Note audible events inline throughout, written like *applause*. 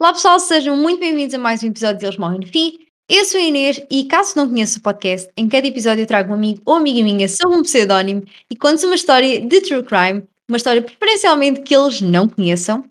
Olá pessoal, sejam muito bem-vindos a mais um episódio de Eles Morrem no Fim. Eu sou a Inês e caso não conheça o podcast, em cada episódio eu trago um amigo ou amiga minha sob um pseudónimo e conto uma história de true crime, uma história preferencialmente que eles não conheçam.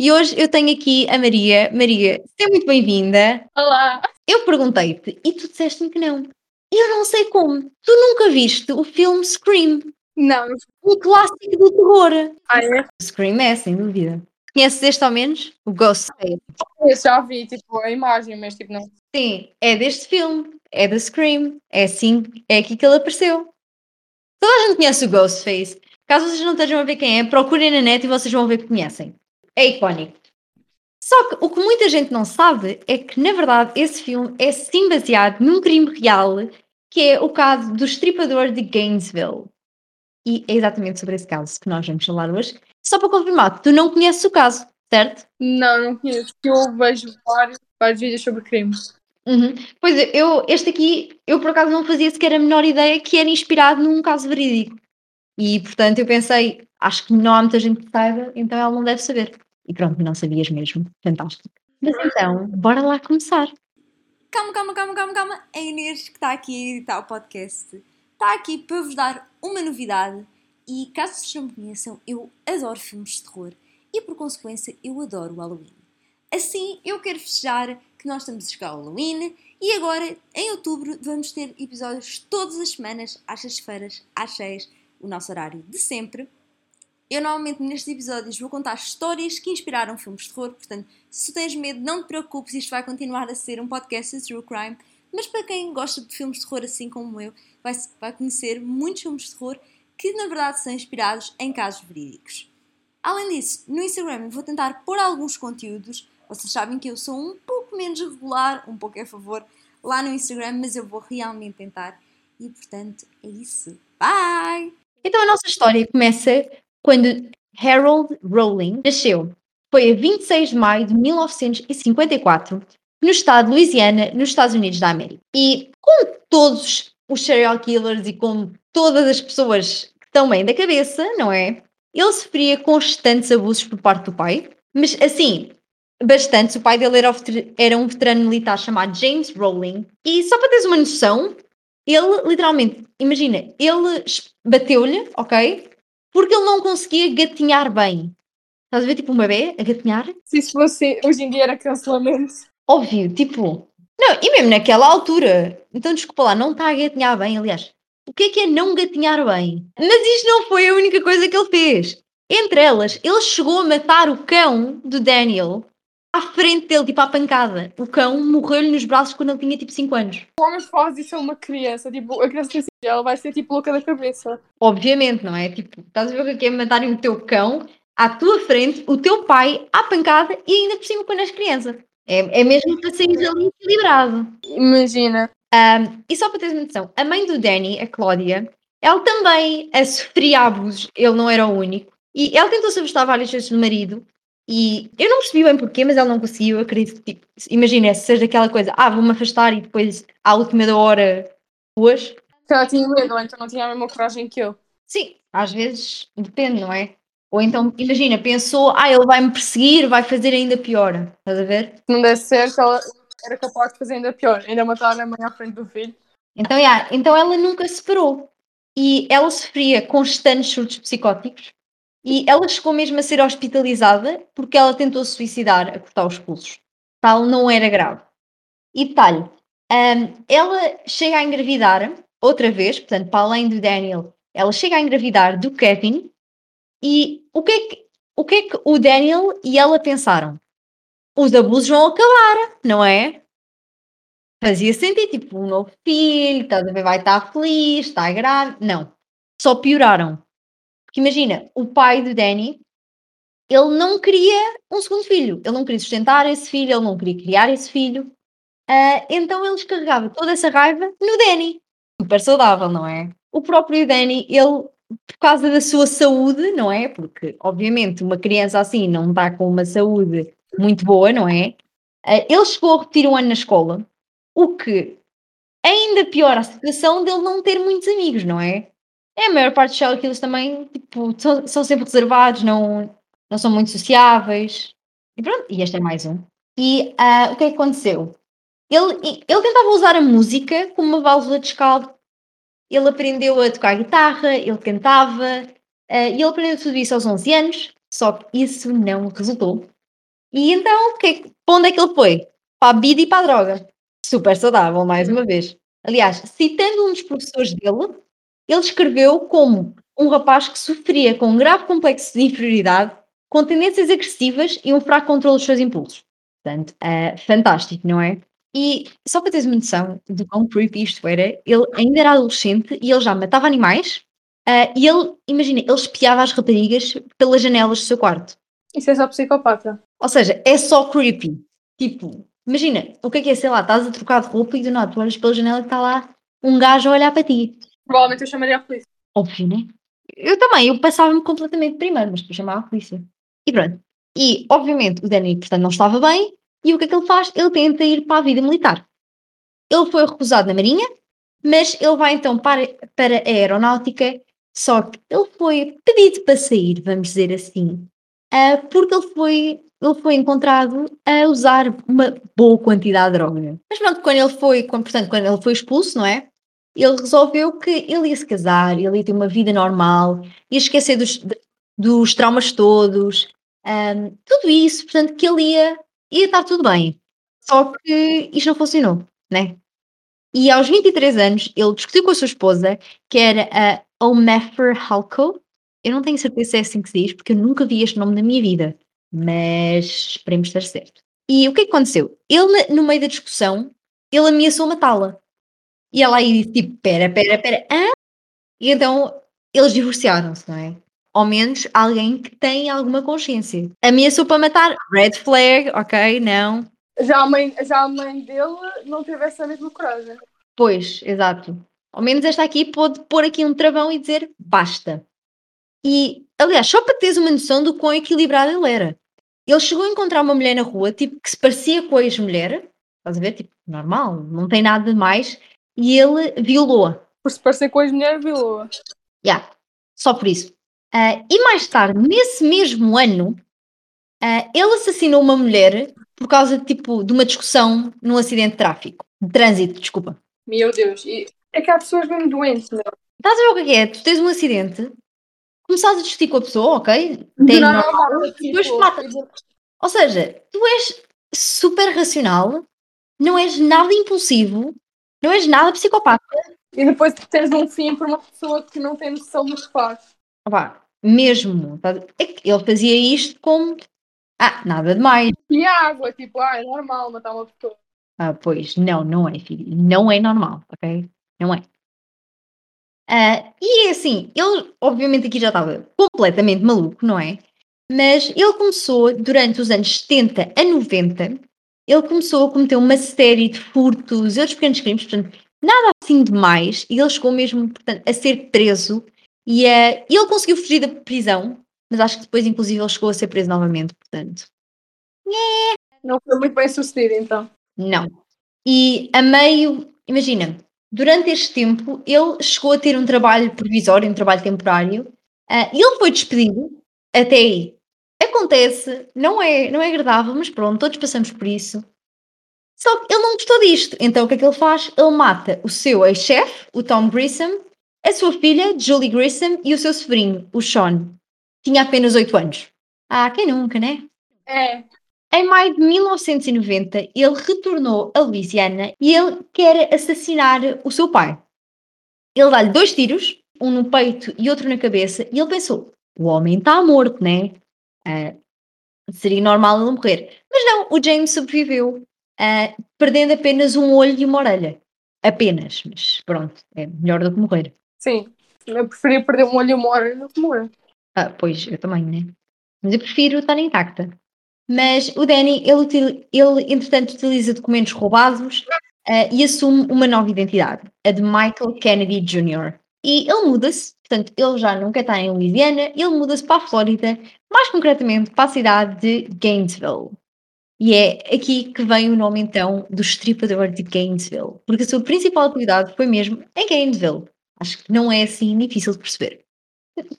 E hoje eu tenho aqui a Maria. Maria, seja muito bem-vinda. Olá! Eu perguntei-te e tu disseste-me que não. Eu não sei como. Tu nunca viste o filme Scream, Não, um clássico do terror. ah, é? Scream é, sem dúvida. Conheces este ao menos? O Ghostface. Eu já vi, tipo, a imagem, mas tipo, não. Sim, é deste filme, é da Scream, é assim, é aqui que ele apareceu. Toda a gente conhece o Ghostface. Caso vocês não estejam a ver quem é, procurem na net e vocês vão ver que conhecem. É icónico. Só que o que muita gente não sabe é que, na verdade, esse filme é sim baseado num crime real, que é o caso do estripador de Gainesville. E é exatamente sobre esse caso que nós vamos falar hoje. Só para confirmar, tu não conheces o caso, certo? Não, não conheço. Eu vejo vários, vários vídeos sobre crimes. Uhum. Pois é, eu, este aqui, eu por acaso não fazia sequer a menor ideia que era inspirado num caso verídico. E portanto eu pensei, acho que não há muita gente que saiba, então ela não deve saber. E pronto, não sabias mesmo. Fantástico. Mas então, bora lá começar. Calma, calma, calma, calma, calma. A Inês, que está aqui a editar o podcast, está aqui para vos dar uma novidade. E caso vocês não me conheçam, eu adoro filmes de terror e, por consequência, eu adoro o Halloween. Assim, eu quero festejar que nós estamos a chegar ao Halloween e agora, em outubro, vamos ter episódios todas as semanas, às sextas-feiras, às seis, o nosso horário de sempre. Eu normalmente nestes episódios vou contar histórias que inspiraram filmes de terror, portanto, se tens medo, não te preocupes, isto vai continuar a ser um podcast de true crime. Mas para quem gosta de filmes de terror assim como eu, vai, vai conhecer muitos filmes de terror que na verdade são inspirados em casos verídicos. Além disso, no Instagram vou tentar pôr alguns conteúdos. Vocês sabem que eu sou um pouco menos regular, um pouco a favor lá no Instagram, mas eu vou realmente tentar. E portanto, é isso. Bye! Então a nossa história começa quando Harold Rowling nasceu. Foi a 26 de maio de 1954, no estado de Louisiana, nos Estados Unidos da América. E como todos os serial killers e como todas as pessoas que estão bem da cabeça, não é? Ele sofria constantes abusos por parte do pai, mas assim, bastantes. O pai dele era, era um veterano militar chamado James Rowling. E só para teres uma noção, ele literalmente, imagina, ele bateu-lhe, ok? Porque ele não conseguia gatinhar bem. Estás a ver tipo um bebê a gatinhar? Se isso fosse hoje em dia era cancelamento. Óbvio, tipo. Não, e mesmo naquela altura. Então, desculpa lá, não está a gatinhar bem, aliás. O que é que é não gatinhar bem? Mas isto não foi a única coisa que ele fez. Entre elas, ele chegou a matar o cão do Daniel à frente dele, tipo à pancada. O cão morreu-lhe nos braços quando ele tinha tipo 5 anos. Como faz isso a uma criança? Tipo, a criança que ela vai ser tipo louca da cabeça. Obviamente, não é? Tipo, estás a ver o que é matarem o teu cão à tua frente, o teu pai à pancada e ainda por cima quando és criança. É, é mesmo para sair ali equilibrado. Imagina. Um, e só para teres noção, a mãe do Danny, a Cláudia, ela também a sofria abusos, ele não era o único. E ela tentou se afastar várias vezes do marido. E eu não percebi bem porquê, mas ela não conseguiu. Eu acredito que, tipo, imagina, se seja aquela coisa, ah, vou-me afastar e depois, à última da hora, duas. Que ela tinha medo, então não tinha a mesma coragem que eu. Sim, às vezes depende, não é? Ou então, imagina, pensou, ah, ele vai-me perseguir, vai fazer ainda pior. Estás a ver? Se não desse certo, ela era capaz de fazer ainda pior. Ainda matar a mãe à frente do filho. Então, yeah, então ela nunca se parou. E ela sofria constantes surtos psicóticos. E ela chegou mesmo a ser hospitalizada porque ela tentou suicidar a cortar os pulsos. Tal não era grave. E detalhe, hum, ela chega a engravidar outra vez, portanto, para além do Daniel, ela chega a engravidar do Kevin. E o que é que o, que é que o Daniel e ela pensaram? Os abusos vão acabar, não é? fazia sentido, tipo, um novo filho, estás vai estar feliz, está grávida. Não, só pioraram. Porque imagina, o pai do Danny, ele não queria um segundo filho, ele não queria sustentar esse filho, ele não queria criar esse filho. Ah, então ele descarregava toda essa raiva no Danny. Super saudável, não é? O próprio Danny, ele, por causa da sua saúde, não é? Porque, obviamente, uma criança assim não está com uma saúde muito boa, não é? Ah, ele chegou a repetir um ano na escola, o que ainda piora a situação dele não ter muitos amigos, não é? É, a maior parte dos killers também, tipo, são, são sempre reservados, não, não são muito sociáveis. E pronto, e este é mais um. E ah, o que é que aconteceu? Ele, ele tentava usar a música como uma válvula de escape. Ele aprendeu a tocar guitarra, ele cantava, ah, e ele aprendeu tudo isso aos 11 anos, só que isso não resultou. E então, é que- para onde é que ele foi? Para a bebida e para a droga. Super saudável, mais uma vez. Aliás, citando um dos professores dele, ele escreveu como um rapaz que sofria com um grave complexo de inferioridade, com tendências agressivas e um fraco controle dos seus impulsos. Portanto, é fantástico, não é? E só para teres uma noção de quão creepy isto era, ele ainda era adolescente e ele já matava animais. ah, e ele, imagina, ele espiava as raparigas pelas janelas do seu quarto. Isso é só psicopata. Ou seja, é só creepy. Tipo, imagina, o que é que é, sei lá, estás a trocar de roupa e do nada tu olhas pela janela e está lá um gajo a olhar para ti. Provavelmente eu chamaria a polícia. Óbvio, né? Eu também, eu passava-me completamente primeiro, mas depois chamava a polícia. E pronto. E, obviamente, o Danny, portanto, não estava bem. E o que é que ele faz? Ele tenta ir para a vida militar. Ele foi recusado na Marinha, mas ele vai então para, para a Aeronáutica. Só que ele foi pedido para sair, vamos dizer assim, ah, porque ele foi, ele foi encontrado a usar uma boa quantidade de droga. Mas pronto, quando ele foi, quando- portanto, quando ele foi expulso, não é? Ele resolveu que ele ia se casar, ele ia ter uma vida normal, ia esquecer dos, dos traumas todos, ahm, tudo isso, portanto, que ele ia, ia estar tudo bem. Só que isto não funcionou, né? E aos 23 anos, ele discutiu com a sua esposa, que era a Omefer Halko. Eu não tenho certeza se é assim que se diz, porque eu nunca vi este nome na minha vida, mas esperemos estar certo. E o que é que aconteceu? Ele, no meio da discussão, ele ameaçou matá-la. E ela aí disse tipo, pera, pera, pera, hã? E então eles divorciaram-se, não é? Ao menos alguém que tem alguma consciência. Ameaçou para matar, red flag, ok, não. Já a mãe, já a mãe dele não teve essa mesma coragem. Pois, exato. Ao menos esta aqui pôde pôr aqui um travão e dizer basta. E, aliás, só para teres uma noção do quão equilibrado ele era. Ele chegou a encontrar uma mulher na rua, tipo, que se parecia com a ex-mulher, estás a ver? Tipo, normal, não tem nada de mais, e ele violou-a. Por se parecer com as mulheres, vilou Yeah, só por isso. Ah, e mais tarde, nesse mesmo ano, ah, ele assassinou uma mulher por causa tipo, de uma discussão num acidente de tráfico. De trânsito, desculpa. Meu Deus. E é que há pessoas mesmo doentes, não Estás a ver o que é que é? Tu tens um acidente, começares a discutir com a pessoa, ok? Tem nada, normal, tipo, depois mata. Ou seja, tu és super racional, não és nada impulsivo, não és nada psicopata. E depois tens um fim por uma pessoa que não tem noção do que faz. Opá, mesmo. É ele fazia isto como. Ah, nada demais. E água, tipo, ah, é normal matar uma pessoa. Ah, pois, não, não é, filho. Não é normal, ok? Não é. Ah, e é assim, ele obviamente aqui já estava completamente maluco, não é? Mas ele começou, durante os anos 70 a 90, ele começou a cometer uma série de furtos e outros pequenos crimes, portanto, nada assim demais, e ele chegou mesmo, portanto, a ser preso, e, e ele conseguiu fugir da prisão, mas acho que depois, inclusive, ele chegou a ser preso novamente, portanto. Não foi muito bem sucedido, então. Não. E a meio, imagina, durante este tempo ele chegou a ter um trabalho provisório, um trabalho temporário, ah, e ele foi despedido até aí. Acontece, não é, não é agradável, mas pronto, todos passamos por isso. Só que ele não gostou disto, então o que é que ele faz? Ele mata o seu ex-chefe, o Tom Grissom, a sua filha, Julie Grissom, e o seu sobrinho, o Sean. Tinha apenas 8 anos. Ah, quem nunca, né? É. Em maio de 1990, ele retornou a Louisiana e ele quer assassinar o seu pai. Ele dá-lhe dois tiros, um no peito e outro na cabeça, e ele pensou: o homem está morto, né? Ah, seria normal ele morrer. Mas não, o James sobreviveu, ah, perdendo apenas um olho e uma orelha. Apenas, mas pronto, é melhor do que morrer. Sim. Eu preferia perder um olho e uma hora do que morrer. Ah, pois, eu também, né? Mas eu prefiro estar intacta. Mas o Danny, ele, ele entretanto utiliza documentos roubados ah, e assume uma nova identidade, a de Michael Kennedy Jr. E ele muda-se, portanto, ele já nunca está em Louisiana, ele muda-se para a Flórida, mais concretamente para a cidade de Gainesville. E é aqui que vem o nome então do estripador de Gainesville, porque a sua principal atividade foi mesmo em Gainesville. Acho que não é assim difícil de perceber.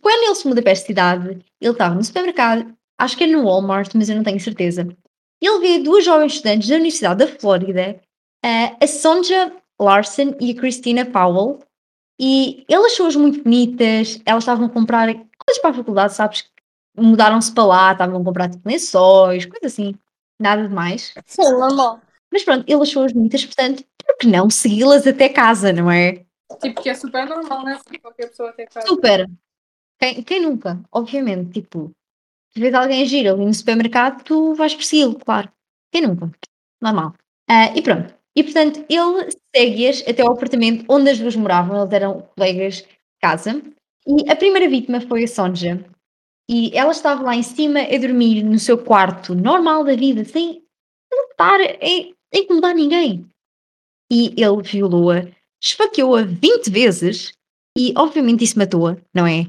Quando ele se muda para esta cidade, ele estava no supermercado, acho que é no Walmart, mas eu não tenho certeza. ele vê duas jovens estudantes da Universidade da Flórida, a Sonja Larson e a Christina Powell, e ele achou-as muito bonitas, elas estavam a comprar coisas para a faculdade, sabes? Mudaram-se para lá, estavam a comprar tipo lençóis, coisas assim, nada de mais. Sim, normal. Mas pronto, ele achou-as bonitas, portanto, por que não segui-las até casa, não é? Tipo, que é super normal, né? Qualquer pessoa tem casa. Super! Quem, quem nunca? Obviamente, tipo, se vês alguém gira ali no supermercado, tu vais persegui-lo, claro. Quem nunca? Normal. Ah, e pronto. E portanto, ele segue-as até ao apartamento onde as duas moravam, eles eram colegas de casa. E a primeira vítima foi a Sonja. E ela estava lá em cima a dormir no seu quarto normal da vida, sem estar a incomodar ninguém. E ele violou-a, esfaqueou-a 20 vezes e obviamente isso matou-a, não é?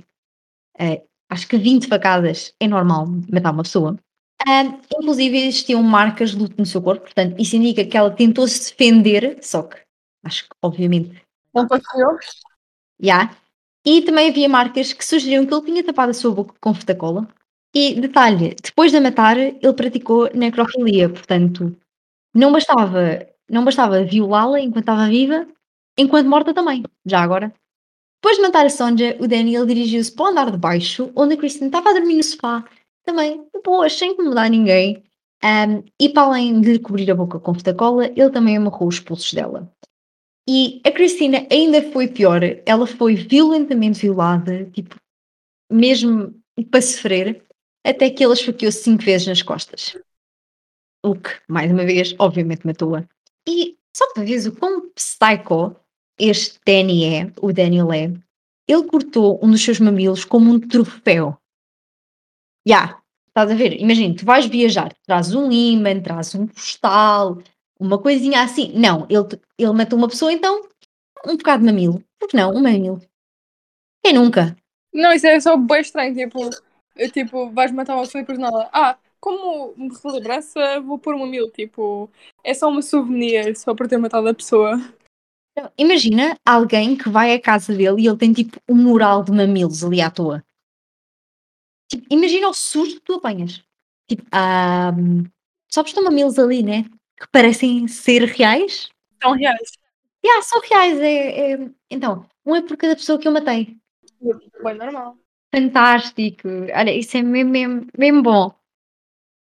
Eh, acho que 20 facadas é normal matar uma pessoa. Ah, inclusive existiam marcas de luto no seu corpo, portanto, isso indica que ela tentou se defender, só que acho que obviamente Não conseguiu? já. E também havia marcas que sugeriam que ele tinha tapado a sua boca com fita cola. E detalhe, depois de a matar, ele praticou necrofilia, portanto, não bastava, não bastava violá-la enquanto estava viva, enquanto morta também, já agora. Depois de matar a Sonja, o Daniel dirigiu-se para o andar de baixo, onde a Kristen estava a dormir no sofá, também, de boas, sem incomodar ninguém. Ahm, e para além de lhe cobrir a boca com fita cola, ele também amarrou os pulsos dela. E a Cristina ainda foi pior, ela foi violentamente violada, tipo, mesmo para sofrer, até que ele esfaqueou cinco vezes nas costas. O que, mais uma vez, obviamente matou-a. E só para ver o quão psycho este é, o Daniel é, ele cortou um dos seus mamilos como um troféu. Já, estás a ver? Imagina, tu vais viajar, trazes um imã, trazes um postal, uma coisinha assim. Não, ele, ele matou uma pessoa, então um bocado de mamilo. Por que não? Um mamilo. Quem nunca? Não, isso é só bem estranho. Tipo, eu, tipo vais matar uma pessoa e depois nada. Ah, como relembrança, vou pôr um mamilo. Tipo, é só uma souvenir, só por ter matado a pessoa. Não, Imagina alguém que vai à casa dele e ele tem tipo um mural de mamilos ali à toa. Tipo, imagina o susto que tu apanhas. Tipo, ah, só estão mamilos ali, né? Que parecem ser reais. São reais. Yeah, são reais. É, é- Então, um é por cada pessoa que eu matei. Bem normal. Fantástico. Olha, isso é mesmo, mesmo, mesmo bom.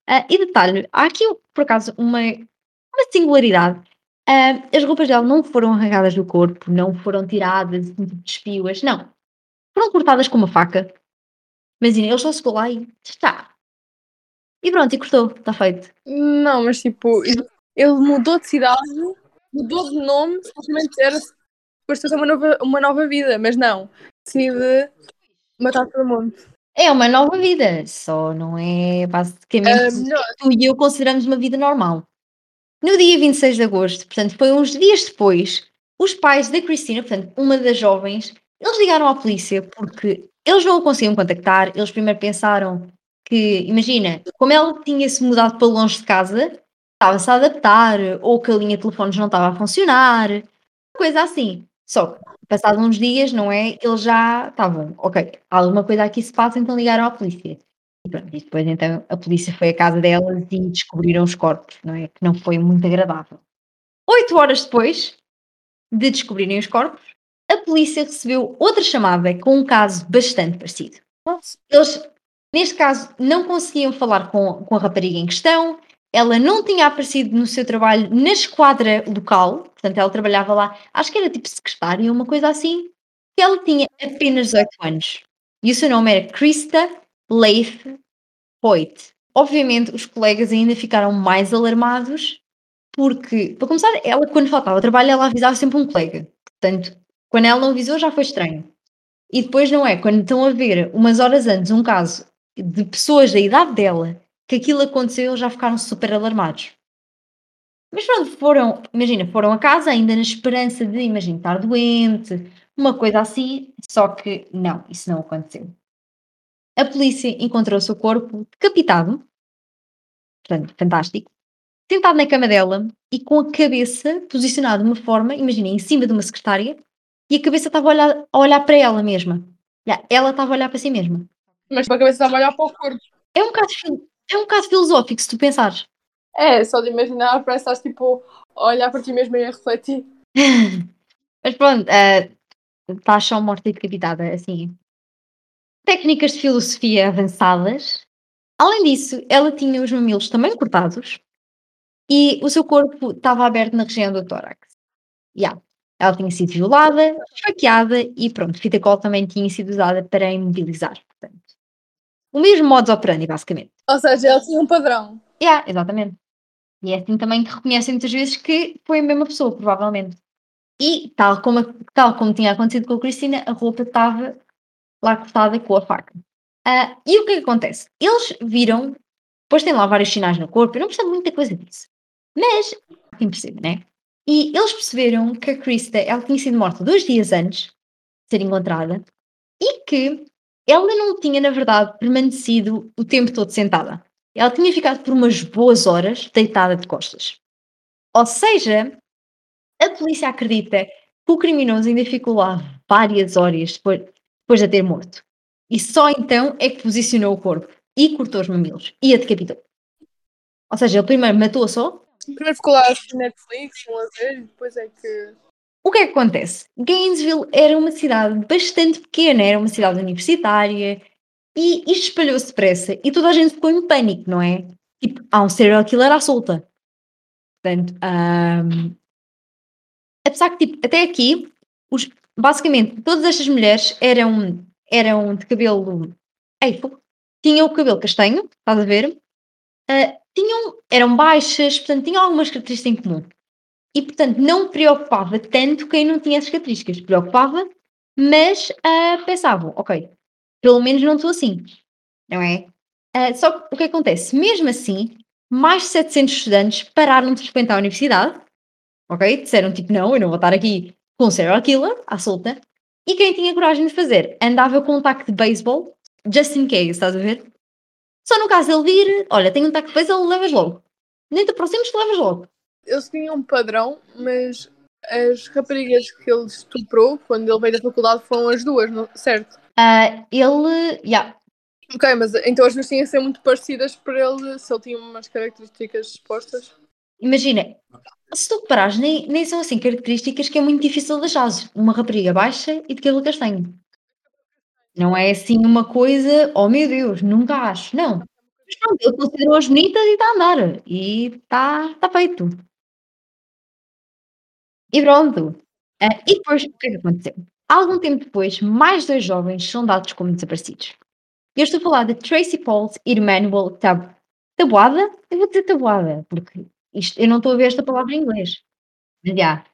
Ah, e detalhe, há aqui por acaso uma, uma singularidade. Ah, as roupas dela não foram arrancadas do corpo, não foram tiradas assim, tipo, despiu-as, não. Foram cortadas com uma faca. Imagina, ele só chegou lá e está. E pronto, e cortou, está feito. Não, mas tipo, ele mudou de cidade, mudou de nome, simplesmente era depois ter uma nova, uma nova vida, mas não. Decide matar todo mundo. É uma nova vida, só não é basicamente Ah, que melhor. tu e eu consideramos uma vida normal. No dia 26 de agosto, portanto, foi uns dias depois, os pais da Cristina, portanto, uma das jovens, eles ligaram à polícia porque eles não a conseguiam contactar. Eles primeiro pensaram que, imagina, como ela tinha-se mudado para longe de casa, estava-se a adaptar, ou que a linha de telefones não estava a funcionar, coisa assim. Só que, passados uns dias, não é? Eles já estavam, ok, alguma coisa aqui se passa, então ligaram à polícia. E pronto, e depois então a polícia foi à casa delas e descobriram os corpos, não é? Que não foi muito agradável. Oito horas depois de descobrirem os corpos, a polícia recebeu outra chamada com um caso bastante parecido. Eles, neste caso, não conseguiam falar com, com a rapariga em questão, ela não tinha aparecido no seu trabalho na esquadra local, portanto ela trabalhava lá, acho que era tipo secretária, uma coisa assim, e ela tinha apenas 18 anos. E o seu nome era Krista Leith Hoyt. Obviamente os colegas ainda ficaram mais alarmados, porque, para começar, ela quando faltava trabalho, ela avisava sempre um colega. Portanto, quando ela não avisou já foi estranho. E depois não é, quando estão a ver umas horas antes um caso de pessoas da idade dela que aquilo aconteceu, eles já ficaram super alarmados. Mas pronto, foram, imagina, foram a casa ainda na esperança de, imagina, estar doente, uma coisa assim, só que não, isso não aconteceu. A polícia encontrou o seu corpo decapitado, portanto, fantástico, sentado na cama dela e com a cabeça posicionada de uma forma, imagina, em cima de uma secretária, e a cabeça estava a olhar, a olhar para ela mesma. Ela estava a olhar para si mesma. Mas a cabeça estava a olhar para o corpo. É um bocado, é um bocado filosófico se tu pensares. É, só de imaginar, parece que estás tipo a olhar para ti mesmo e a refletir. *laughs* Mas pronto, uh, taxa morta e decapitada, assim. Técnicas de filosofia avançadas. Além disso, ela tinha os mamilos também cortados e o seu corpo estava aberto na região do tórax. Yeah. Ela tinha sido violada, esfaqueada e pronto, fita cola também tinha sido usada para imobilizar. Portanto, o mesmo modus operandi, basicamente. Ou seja, ela tinha um padrão. Yeah, exatamente. E é assim também que reconhecem muitas vezes que foi a mesma pessoa, provavelmente. E, tal como, tal como tinha acontecido com a Cristina, a roupa estava lá cortada com a faca. Uh, e o que é que acontece? Eles viram, depois tem lá vários sinais no corpo, eu não percebo muita coisa disso. Mas, quem percebe, né? E eles perceberam que a Krista ela tinha sido morta dois dias antes de ser encontrada e que ela não tinha, na verdade, permanecido o tempo todo sentada. Ela tinha ficado por umas boas horas deitada de costas. Ou seja, a polícia acredita que o criminoso ainda ficou lá várias horas depois, depois de a ter morto. E só então é que posicionou o corpo e cortou os mamilos e a decapitou. Ou seja, ele primeiro matou-a só. Primeiro ficou lá no Netflix, um a e depois é que. O que é que acontece? Gainesville era uma cidade bastante pequena, era uma cidade universitária e isto espalhou-se depressa e toda a gente ficou em pânico, não é? Tipo, há um serial killer à solta. Portanto, um, apesar que, tipo, até aqui, os, basicamente, todas estas mulheres eram, eram de cabelo eifo, tinham o cabelo castanho, estás a ver? Uh, tinham, eram baixas, portanto, tinham algumas características em comum. E, portanto, não preocupava tanto quem não tinha essas características. Preocupava, mas uh, pensavam, ok, pelo menos não estou assim, não é? Uh, só que o que acontece? Mesmo assim, mais de 700 estudantes pararam de frequentar a universidade, ok? Disseram tipo, não, eu não vou estar aqui com serial killer à solta. E quem tinha coragem de fazer? Andava com um taco de beisebol, just in case, estás a ver? Só no caso dele vir, olha, tem um taco de beisebol, levas logo. Nem te aproximes, te levas logo. Eles tinham um padrão, mas as raparigas que ele estuprou quando ele veio da faculdade foram as duas, não? certo? Uh, ele, yeah. Ok, mas então as duas tinham que ser muito parecidas para ele, se ele tinha umas características expostas. Imagina, se tu reparares, nem, nem são assim características que é muito difícil de achar. Uma rapariga baixa e de cabelo castanho. Não é assim uma coisa, oh meu Deus, nunca acho. Não. Mas pronto, ele considerou-as bonitas e está a andar. E está tá feito. E pronto. Uh, e depois, o que é que aconteceu? Algum tempo depois, mais dois jovens são dados como desaparecidos. Eu estou a falar de Tracy Pauls e Emmanuel Tab Tabuada. Eu vou dizer Tabuada, porque isto, eu não estou a ver esta palavra em inglês. Mas, já.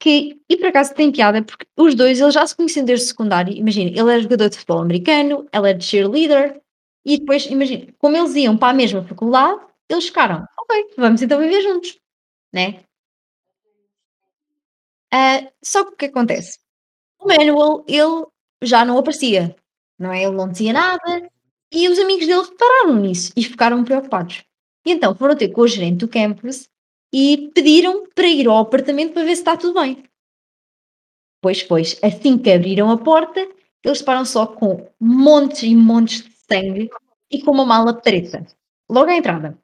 Que, e por acaso tem piada, porque os dois eles já se conheciam desde o secundário. Imagina, ele era jogador de futebol americano, ela era de cheerleader, e depois, imagina, como eles iam para a mesma faculdade, eles ficaram, ok, vamos então viver juntos, né? Uh, só que o que acontece? O Manuel, ele já não aparecia, não é? Ele não dizia nada, e os amigos dele repararam nisso e ficaram preocupados. E então foram ter com o gerente do campus e pediram para ir ao apartamento para ver se está tudo bem. Pois, pois, assim que abriram a porta, eles param só com montes e montes de sangue e com uma mala preta. Logo à entrada.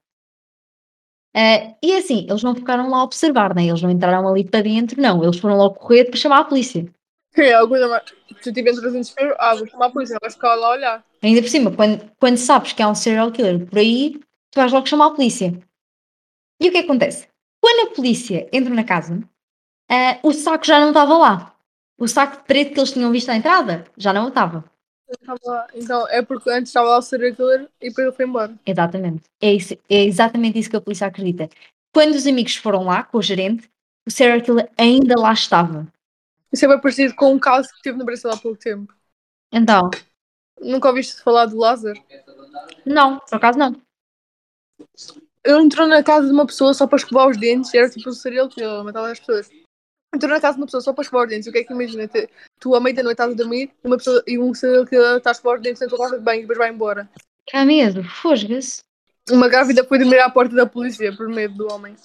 Uh, e assim, eles não ficaram lá a observar, né? eles não entraram ali para dentro, não. Eles foram logo correr para chamar a polícia. *laughs* É, alguma. Se tu tiveres em desespero, ah, vou chamar a polícia, vais ficar lá a olhar. Ainda por cima, quando, quando sabes que há um serial killer por aí, tu vais logo chamar a polícia. E o que acontece? Quando a polícia entra na casa, uh, o saco já não estava lá. O saco preto que eles tinham visto à entrada já não estava. Então é porque antes estava lá o serial killer e depois ele foi embora. Exatamente. É, isso, é exatamente isso que a polícia acredita. Quando os amigos foram lá com o gerente, o serial killer ainda lá estava. Isso é bem parecido com um caso que tive no Brasil há pouco tempo. Então? Nunca ouviste falar do Lázaro? Não, por acaso não. Ele entrou na casa de uma pessoa só para escovar os dentes, era tipo um serial killer, matava as pessoas. Entrou na casa de uma pessoa só para escovar os dentes, o que é que imagina? Tu à meia-noite estás a dormir e, uma pessoa, e um serial killer está a escovar os dentes dentro da casa de banho e depois vai embora. Cá medo, fosga-se. Uma grávida foi dormir à porta da polícia por medo do homem.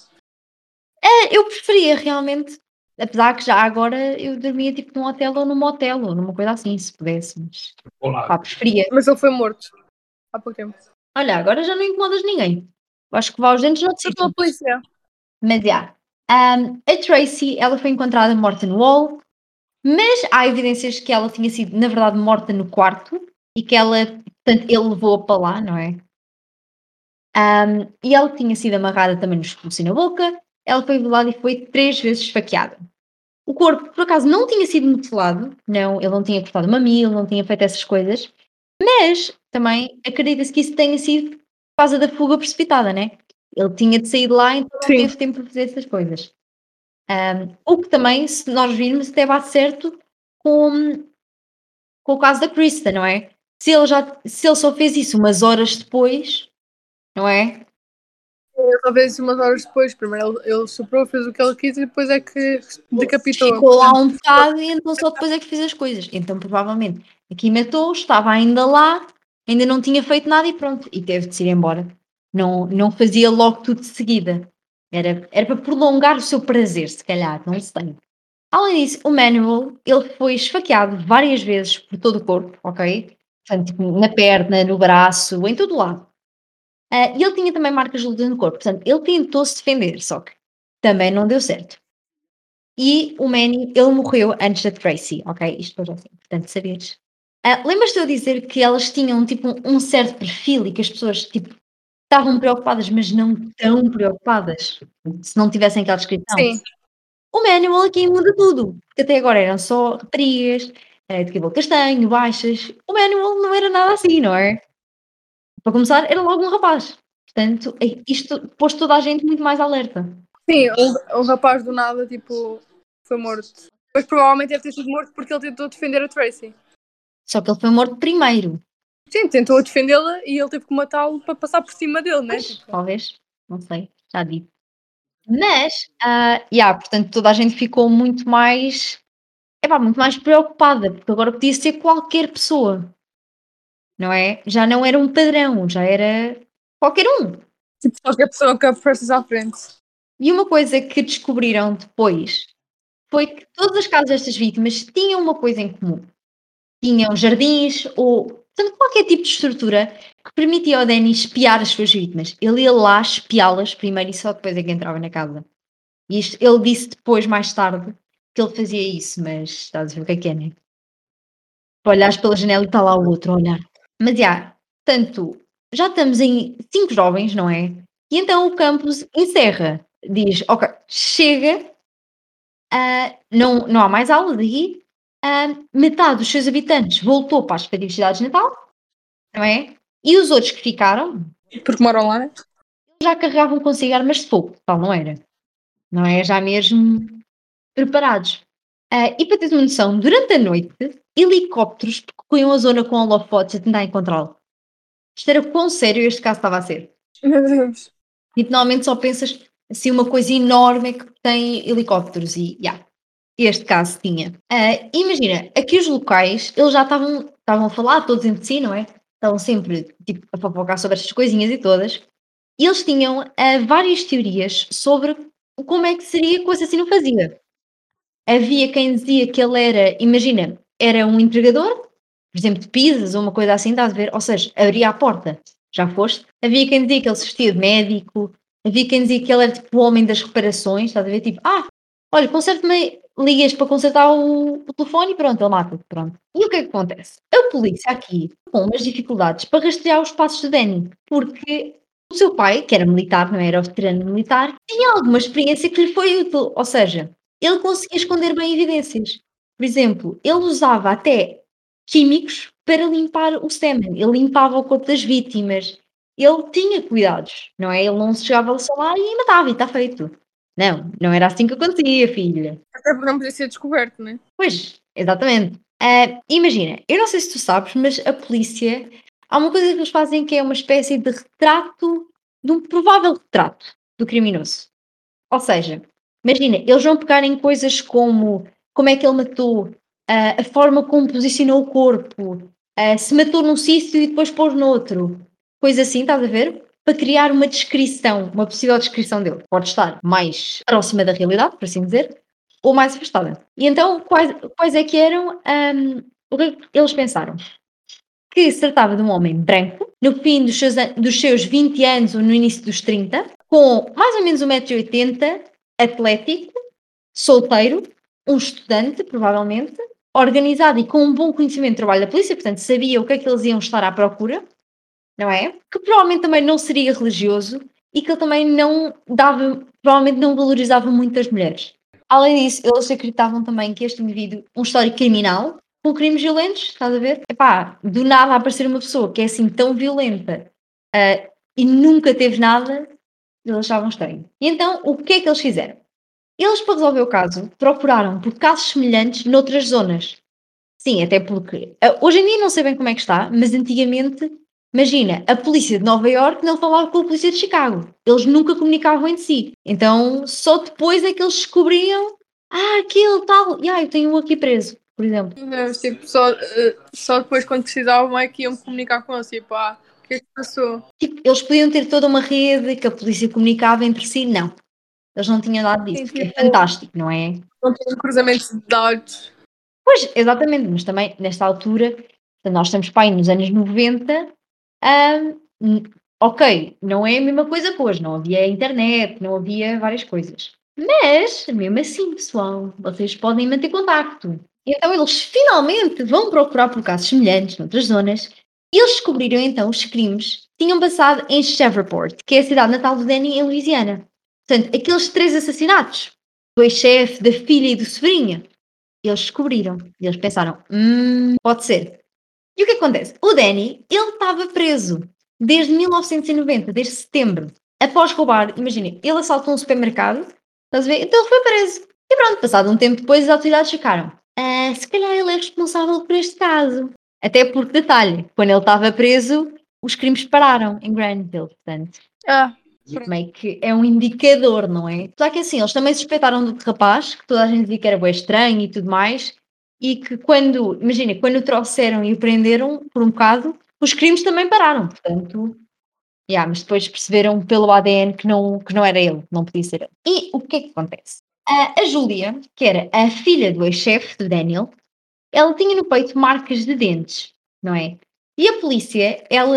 É, eu preferia realmente Apesar que já agora eu dormia tipo num hotel ou num motel ou numa coisa assim, se pudéssemos. Pá, preferia. Mas ele foi morto há pouco tempo. Olha, agora já não incomodas ninguém. Vais escovar os dentes no Só pela polícia. Mas, já. Um, a Tracy, ela foi encontrada morta no hall, mas há evidências que ela tinha sido, na verdade, morta no quarto e que ela, portanto, ele levou-a para lá, não é? Um, e ela tinha sido amarrada também no pescoço e na boca. Ela foi violada e foi três vezes esfaqueada. O corpo, por acaso, não tinha sido mutilado, não, ele não tinha cortado mamilo, não tinha feito essas coisas, mas também acredita-se que isso tenha sido por causa da fuga precipitada, né? Ele tinha de sair de lá, então não Sim. teve tempo para fazer essas coisas. Um, o que também, se nós virmos, até bate certo com, com o caso da Krista, não é? Se ele, já, se ele só fez isso umas horas depois, não é? Talvez umas horas depois. Primeiro ele, ele soprou, fez o que ele quis e depois é que decapitou. Ficou lá um bocado e então só depois é que fez as coisas. Então, provavelmente, aqui matou, estava ainda lá, ainda não tinha feito nada e pronto, e teve de se ir embora. Não, não fazia logo tudo de seguida. Era, era para prolongar o seu prazer, se calhar, não sei. Além disso, o Manuel, ele foi esfaqueado várias vezes por todo o corpo, ok? Portanto, tipo, na perna, no braço, em todo lado. Ah, e ele tinha também marcas de luta no corpo, portanto, ele tentou se defender, só que também não deu certo. E o Manny, ele morreu antes da Tracy, ok? Isto foi assim, sabias. Ah, Lembras-te de eu dizer que elas tinham, tipo, um certo perfil e que as pessoas, tipo, estavam preocupadas, mas não tão preocupadas, se não tivessem aquela descrição? Sim. O Manuel aqui muda tudo, porque até agora eram só raparigas, eh, de cabelo castanho, baixas. O Manuel não era nada assim, não é? Para começar, era logo um rapaz. Portanto, eh, isto pôs toda a gente muito mais alerta. Sim, o, o rapaz do nada, tipo, foi morto. Mas provavelmente deve ter sido morto porque ele tentou defender a Tracy. Só que ele foi morto primeiro. Sim, tentou defendê-la e ele teve que matá-lo para passar por cima dele, né? Pois, talvez, não sei, já digo. Mas, ah, yeah, portanto, toda a gente ficou muito mais, epá, muito mais preocupada, porque agora podia ser qualquer pessoa, não é? Já não era um padrão, já era qualquer um. Tipo, qualquer pessoa que apareces à frente. E uma coisa que descobriram depois foi que todas as casas destas vítimas tinham uma coisa em comum. Tinham jardins ou portanto, qualquer tipo de estrutura que permitia ao Danny espiar as suas vítimas. Ele ia lá espiá-las primeiro e só depois é que entrava na casa. E isto, ele disse depois, mais tarde, que ele fazia isso, mas estás a ver o que é que é, né? Olhares pela janela e está lá o outro a olhar. Mas já, portanto, já estamos em cinco jovens, não é? E então o campus encerra. Diz, ok, chega, ah, não, não há mais aulas aqui, metade dos seus habitantes voltou para as festividades de Natal, não é? E os outros que ficaram Porque moram lá, né? já carregavam consigo armas de fogo, tal não era? Não é? Já mesmo preparados. Ah, e para teres uma noção, durante a noite, helicópteros percorriam a zona com holofotes a tentar encontrá-lo. Isto era quão sério este caso estava a ser. Meu Deus. Tipo, normalmente só pensas assim uma coisa enorme que tem helicópteros e yeah, este caso tinha. Ah, imagina, aqui os locais, eles já estavam, estavam a falar todos entre si, não é? Estavam sempre tipo, a fofocar sobre estas coisinhas e todas. E eles tinham ah, várias teorias sobre como é que seria que o assassino fazia. Havia quem dizia que ele era, imagina, era um entregador, por exemplo, de pizzas ou uma coisa assim, estás a ver? Ou seja, abria a porta, já foste. Havia quem dizia que ele se vestia de médico, havia quem dizia que ele era tipo o homem das reparações, estás a ver? Tipo, ah, olha, conserta-me, ligas para consertar o, o telefone e pronto, ele mata-te, pronto. E o que é que acontece? A polícia aqui com umas dificuldades para rastrear os passos de Danny, porque o seu pai, que era militar, não era veterano militar, tinha alguma experiência que lhe foi útil, ou seja, ele conseguia esconder bem evidências. Por exemplo, ele usava até químicos para limpar o sêmen, ele limpava o corpo das vítimas, ele tinha cuidados, não é? Ele não se chegava só lá e matava e está feito. Não, não era assim que acontecia, filha. Até porque não podia ser descoberto, né? Pois, exatamente. Ah, imagina, eu não sei se tu sabes, mas a polícia, há uma coisa que eles fazem que é uma espécie de retrato, de um provável retrato do criminoso. Ou seja, imagina, eles vão pegar em coisas como como é que ele matou, ah, a forma como posicionou o corpo, ah, se matou num sítio e depois pôs noutro, coisa assim, estás a ver? Para criar uma descrição, uma possível descrição dele. Pode estar mais próxima da realidade, por assim dizer, ou mais afastada. E então, quais, quais é que eram, ahm, o que é que eles pensaram? que se tratava de um homem branco, no fim dos seus, dos seus 20 anos ou no início dos 30, com mais ou menos 1,80m, atlético, solteiro, um estudante, provavelmente, organizado e com um bom conhecimento do trabalho da polícia, portanto, sabia o que é que eles iam estar à procura, não é? Que provavelmente também não seria religioso e que ele também não dava, provavelmente não valorizava muito as mulheres. Além disso, eles acreditavam também que este indivíduo, um histórico criminal, com crimes violentos, estás a ver? Epá, do nada aparecer uma pessoa que é assim tão violenta ah, e nunca teve nada, eles achavam estranho. E então, o que é que eles fizeram? Eles, para resolver o caso, procuraram por casos semelhantes noutras zonas. Sim, até porque ah, hoje em dia não sei bem como é que está, mas antigamente, imagina, a polícia de Nova Iorque não falava com a polícia de Chicago. Eles nunca comunicavam entre si. Então, só depois é que eles descobriam: ah, aquele tal, e ah, eu tenho um aqui preso, por exemplo. Não, tipo, só, eh, só depois quando precisavam é que iam comunicar com eles, tipo, ah, o que é que passou? Tipo, eles podiam ter toda uma rede que a polícia comunicava entre si, não. Eles não tinham nada disso, Sim, que é tipo- fantástico, não é? Não tinham cruzamentos de dados. Pois, exatamente, mas também nesta altura, nós estamos para aí nos anos 90, hum, ok, não é a mesma coisa que hoje, não havia internet, não havia várias coisas. Mas, mesmo assim, pessoal, vocês podem manter contacto. Então eles finalmente vão procurar por casos semelhantes noutras zonas eles descobriram então os crimes que tinham passado em Shreveport, que é a cidade natal do Danny em Louisiana. Portanto, aqueles três assassinatos, do ex-chefe, da filha e do sobrinho, eles descobriram. E eles pensaram, hum, pode ser. E o que acontece? O Danny, ele estava preso desde 1990, desde setembro, após roubar, imaginem, ele assaltou um supermercado, estás a ver? Então ele foi preso. E pronto, passado um tempo depois, as autoridades ficaram, ah, se calhar ele é responsável por este caso. Até porque, detalhe, quando ele estava preso, os crimes pararam em Granville, portanto, Ah, meio que é um indicador, não é? Só que assim, eles também suspeitaram do rapaz, que toda a gente dizia que era bem estranho e tudo mais, e que quando, imagina, quando trouxeram e o prenderam por um bocado, os crimes também pararam, portanto, yeah, mas depois perceberam pelo ADN que não, que não era ele, não podia ser ele. E o que é que acontece? A, a Júlia, que era a filha do ex-chefe do Daniel, ela tinha no peito marcas de dentes, não é? E a polícia, ela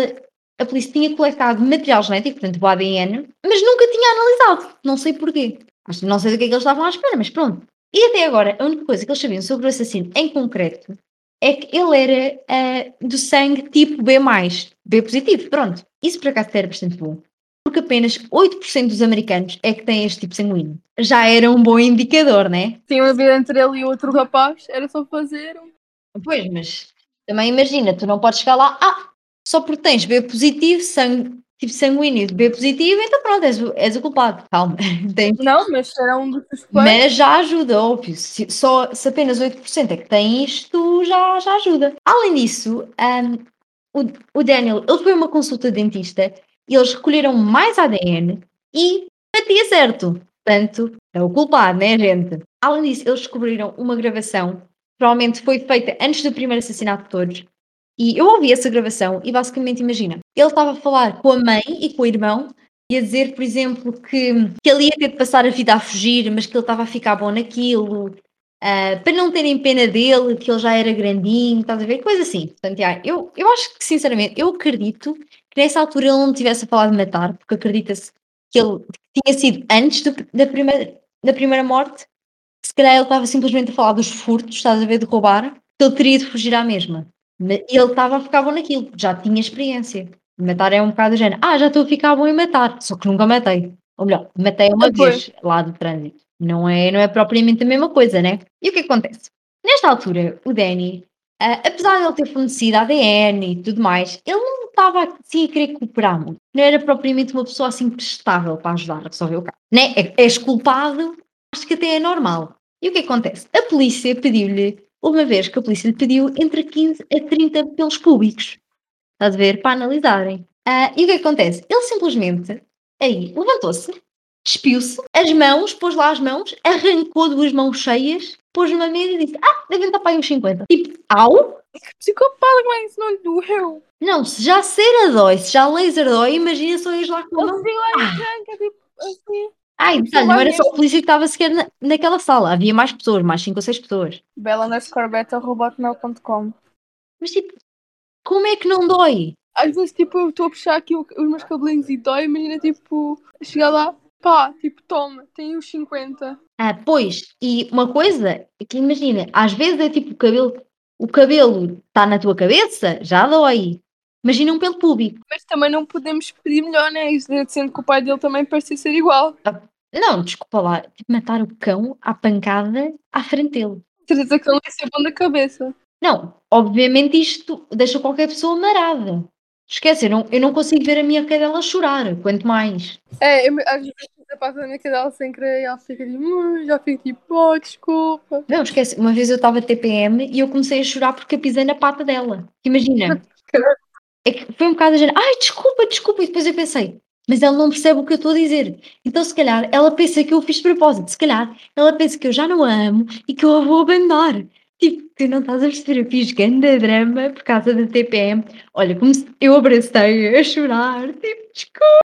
a polícia tinha coletado material genético, portanto, o ADN, mas nunca tinha analisado. Não sei porquê. Não sei do que é que eles estavam à espera, mas pronto. E até agora, a única coisa que eles sabiam sobre o assassino em concreto é que ele era ah, do sangue tipo B+, B positivo, pronto. Isso por acaso era bastante bom. Porque apenas 8% dos americanos é que têm este tipo sanguíneo. Já era um bom indicador, né? tinha uma vida entre ele e outro rapaz, era só fazer. um- Pois, mas também imagina, tu não podes chegar lá, ah, só porque tens B positivo, sangue, tipo sanguíneo de B positivo, então pronto, és o, és o culpado. Calma, *laughs* tens- Não, mas era um dos suspeitos. mas já ajuda, óbvio. Se, só, se apenas 8% é que tem isto, já, já ajuda. Além disso, hum, o, o Daniel, ele foi a uma consulta de dentista e eles recolheram mais ADN e batia certo. Portanto, é o culpado, né, gente? Além disso, eles descobriram uma gravação, provavelmente foi feita antes do primeiro assassinato de todos. E eu ouvi essa gravação e basicamente imagina, ele estava a falar com a mãe e com o irmão e a dizer, por exemplo, que, que ele ia ter de passar a vida a fugir, mas que ele estava a ficar bom naquilo, ah, para não terem pena dele, que ele já era grandinho, estás a ver? Coisa assim. Portanto, já, eu, eu acho que, sinceramente, eu acredito que nessa altura ele não tivesse a falar de matar, porque acredita-se que ele tinha sido antes do- da, primeira, da primeira morte, que se calhar ele estava simplesmente a falar dos furtos, estás a ver, de roubar, que ele teria de fugir à mesma. Ele estava a ficar bom naquilo, já tinha experiência. Matar é um bocado do género, ah, já estou a ficar bom em matar, só que nunca matei. Ou melhor, matei uma Ah, pois. vez lá do trânsito. Não é, não é propriamente a mesma coisa, né? E o que acontece? Nesta altura, o Danny, ah, apesar de ele ter fornecido ADN e tudo mais, ele não estava assim a querer cooperar muito. Não era propriamente uma pessoa assim prestável para ajudar a resolver o caso. Né? É- És culpado, acho que até é normal. E o que acontece? A polícia pediu-lhe, uma vez que a polícia lhe pediu, entre 15 a 30 pelos públicos. Estás a ver? Para analisarem. Ah, e o que acontece? Ele simplesmente, aí, levantou-se, despiu-se, as mãos, pôs lá as mãos, arrancou duas mãos cheias, pôs numa mesa e disse, ah, devem estar para aí uns 50. Tipo, au? Psicopata, como é que isso não lhe doeu? Não, se já cera dói, se já laser dói, imagina só ires lá com a mão. lá Ah. arranca, tipo, assim. Ai, Tipo, detalhe, não era só a polícia que estava sequer na, naquela sala, havia mais pessoas, mais 5 ou 6 pessoas. Bela underscore beta, robotmail.com. Mas tipo, Como é que não dói? Às vezes, tipo, eu estou a puxar aqui o- os meus cabelinhos e dói. Imagina, tipo, chegar lá, pá, tipo, toma, tem os 50. Ah, pois, e uma coisa é que imagina, às vezes é tipo o cabelo, o cabelo está na tua cabeça, já dói. Imagina um pelo público. Mas também não podemos pedir melhor, né? Sendo que o pai dele também parecia ser igual. Não, desculpa lá, tipo matar o cão à pancada à frente dele. Que ele ia ser bom da cabeça. Não, obviamente isto deixa qualquer pessoa marada. Esquece, eu não, eu não consigo ver a minha cadela chorar, quanto mais. É, eu, às vezes eu passo na minha cadela sem querer e ela fica tipo, "Hum", já fico tipo, oh, desculpa. Não, esquece, uma vez eu estava TPM e eu comecei a chorar porque eu pisei na pata dela. Imagina. *laughs* É que foi um bocado a gente, ai, desculpa, desculpa, e depois eu pensei, mas ela não percebe o que eu estou a dizer. Então, se calhar, ela pensa que eu fiz de propósito, se calhar, ela pensa que eu já não a amo e que eu a vou abandonar. Tipo, tu não estás a perceber, eu fiz grande drama por causa da TPM. Olha, como eu abracei a chorar, tipo, desculpa.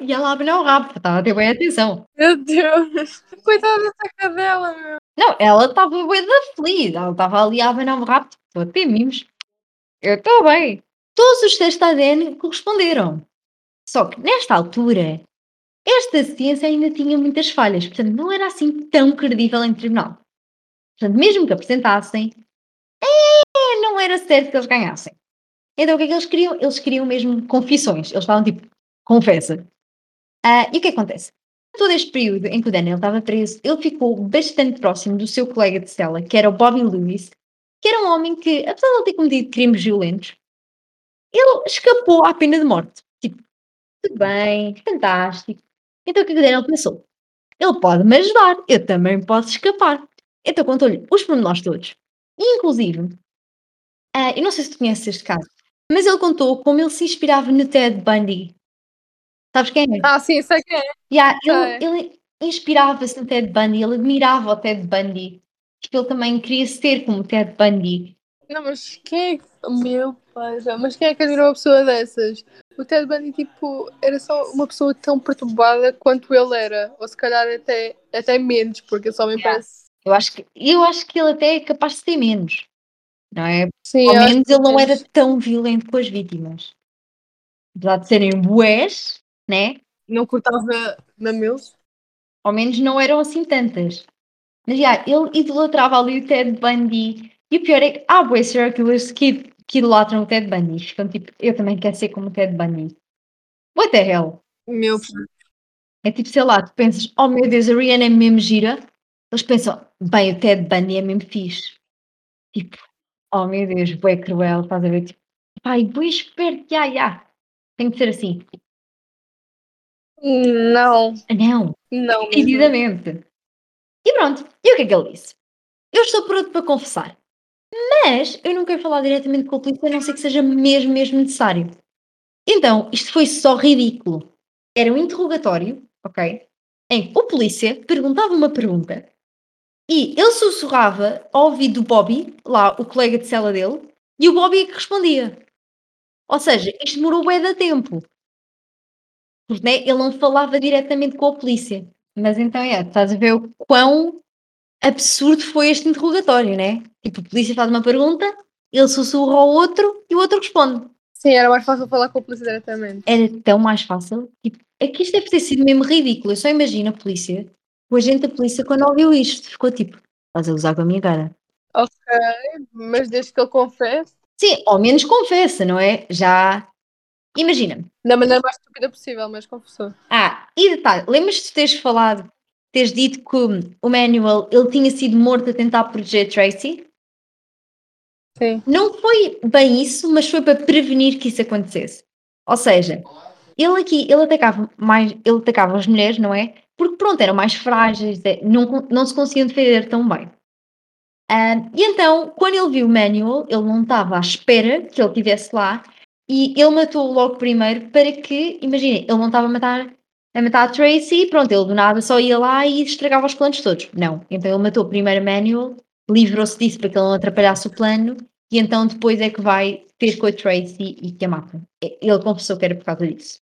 E ela abre o rabo, estava a ter bem atenção. Meu Deus. Coitada dessa cadela, meu. Não, ela estava bem da feliz, ela estava ali a abanar o rabo, tipo, a ter mimos. Eu estou bem. Todos os testes de ADN corresponderam. Só que nesta altura, esta ciência ainda tinha muitas falhas, portanto não era assim tão credível em tribunal. Portanto, mesmo que apresentassem, é, não era certo que eles ganhassem. Então o que é que eles queriam? Eles queriam mesmo confissões. Eles estavam tipo, confessa. Ah, e o que acontece? Todo este período em que o Daniel estava preso, ele ficou bastante próximo do seu colega de cela, que era o Bobby Lewis, que era um homem que, apesar de ele ter cometido crimes violentos, ele escapou à pena de morte. Tudo bem, fantástico. Então o que é que o Daniel pensou? Ele pode me ajudar, eu também posso escapar. Então contou-lhe os pormenores todos. Inclusive, ah, eu não sei se tu conheces este caso, mas ele contou como ele se inspirava no Ted Bundy. Sabes quem é? Ah, sim, sei quem é. Yeah, ele, ele inspirava-se no Ted Bundy, ele admirava o Ted Bundy. Tipo, ele também queria ser como o Ted Bundy. Não, mas quem é que. Meu pai, já. Mas quem é que admirou uma pessoa dessas? O Ted Bundy, tipo, era só uma pessoa tão perturbada quanto ele era. Ou se calhar até, até menos, porque só me Yeah. parece. Eu acho, que, eu acho que ele até é capaz de ter menos. Não é? Sim, Ao menos ele não era tão violento com as vítimas. Apesar de serem bués, né? Não cortava mamilos. Ao menos não eram assim tantas. Mas já, ele idolatrava ali o Ted Bundy. E o pior é que há bué serial killers que, que idolatram o Ted Bundy. Ficam tipo, eu também quero ser como o Ted Bundy. What the hell? Meu É tipo, sei lá, tu pensas, oh meu Deus, a Rihanna é mesmo gira. Eles pensam, bem, o Ted Bundy é mesmo fixe. Tipo, oh meu Deus, bué cruel, estás a ver? Tipo, pai, bué esperto, já, já. Tem que ser assim. Não, Não, não. decididamente. E pronto, e o que é que ele disse? Eu estou pronto para confessar. Mas eu não quero falar diretamente com a polícia, a não ser que seja mesmo, mesmo necessário. Então, isto foi só ridículo. Era um interrogatório, ok? Em que o polícia perguntava uma pergunta e ele sussurrava ao ouvido do Bobby, lá o colega de cela dele, e o Bobby é que respondia. Ou seja, isto demorou bué de tempo. Porque né, ele não falava diretamente com a polícia. Mas então é, estás a ver o quão absurdo foi este interrogatório, né? Tipo, a polícia faz uma pergunta, ele sussurra ao outro e o outro responde. Sim, era mais fácil falar com a polícia diretamente. Era tão mais fácil. Tipo, é que isto deve ter sido mesmo ridículo. Eu só imagino a polícia, o agente da polícia, quando ouviu isto, ficou tipo, estás a usar com a minha cara. Mas desde que ele confesse, Sim, ao menos confessa, não é? Já. Imagina-me. da maneira mais estúpida possível, mas confessou. Ah, e detalhe, lembras-te de teres falado, teres dito que o Manuel ele tinha sido morto a tentar proteger Tracy? Sim. Não foi bem isso, mas foi para prevenir que isso acontecesse. Ou seja, ele aqui, ele atacava mais, ele atacava as mulheres, não é? Porque pronto, eram mais frágeis, eh, não, não se conseguiam defender tão bem. E então, quando ele viu o Manuel, ele não estava à espera que ele estivesse lá e ele matou logo primeiro para que, imagina, ele não estava a matar a matar a Tracy pronto, ele do nada só ia lá e estragava os planos todos. Não, então ele matou primeiro Manuel, livrou-se disso para que ele não atrapalhasse o plano e então depois é que vai ter com a Tracy e que a mata. Ele confessou que era por causa disso.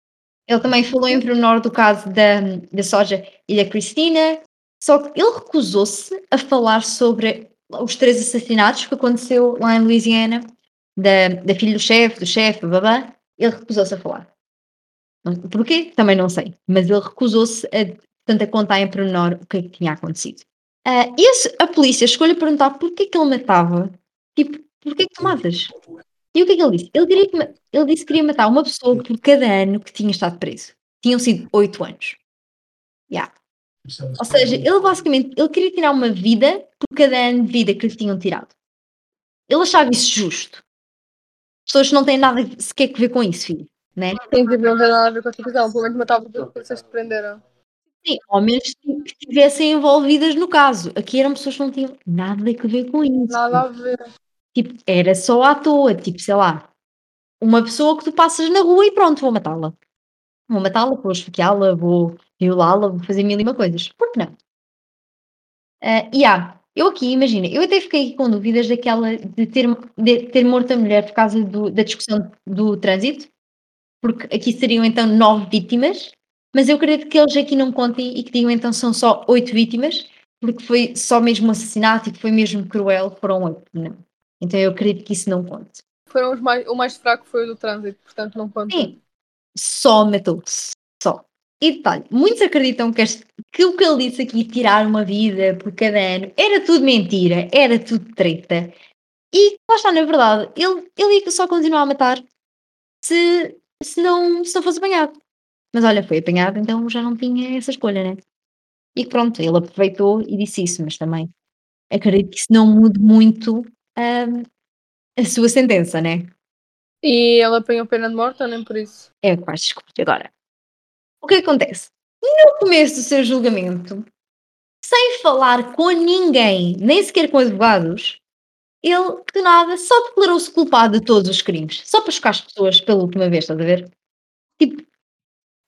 Ele também falou em pormenor do caso da, da Soja e da Cristina, só que ele recusou-se a falar sobre os três assassinatos que aconteceu lá em Louisiana, da, da filha do chefe, do chefe, babá, ele recusou-se a falar. Porquê? Também não sei. Mas ele recusou-se a, a contar em pormenor o que é que tinha acontecido. Uh, a, polícia a perguntar porquê que ele matava. Tipo, porquê que tu matas? E o que é que ele disse? Ele, queria que, ele disse que queria matar uma pessoa por cada ano que tinha estado preso. Tinham sido oito anos. Yeah. Ou seja, ele basicamente ele queria tirar uma vida por cada ano de vida que lhe tinham tirado. Ele achava isso justo. As pessoas não têm nada sequer que ver com isso, filho. Né? Tipo, não tem nada a ver com a televisão. Pelo menos matava as pessoas que prenderam. Sim, ao menos que estivessem envolvidas no caso. Aqui eram pessoas que não tinham nada a ver com isso. Nada a ver. Tipo, era só à toa, tipo, sei lá, uma pessoa que tu passas na rua e pronto, vou matá-la. Vou matá-la, vou esfaqueá-la, vou violá-la, vou fazer mil e uma coisas. Por que não? Uh, e há, eu aqui, imagina, eu até fiquei com dúvidas daquela de ter, de ter morto a mulher por causa do, da discussão do trânsito, porque aqui seriam então nove vítimas, mas eu acredito que eles aqui não contem e que digam então são só oito vítimas, porque foi só mesmo um assassinato e que foi mesmo cruel, foram oito, não. Então eu acredito que isso não conte. Foram os mais, o mais fraco foi o do trânsito, portanto não conta. Sim, só matou-se, só. E detalhe, muitos acreditam que, este, que o que ele disse aqui, tirar uma vida por cada ano, era tudo mentira, era tudo treta. E lá está, na verdade, ele, ele ia só continuar a matar se, se, não, se não fosse apanhado. Mas olha, foi apanhado, então já não tinha essa escolha, né? E pronto, ele aproveitou e disse isso, mas também acredito que isso não mude muito um, a sua sentença, né? E ele apanhou pena de morte ou nem por isso? É o que agora. O que acontece? No começo do seu julgamento, sem falar com ninguém, nem sequer com advogados, ele, de nada, só declarou-se culpado de todos os crimes. Só para chocar as pessoas pela última vez, estás a ver? Tipo,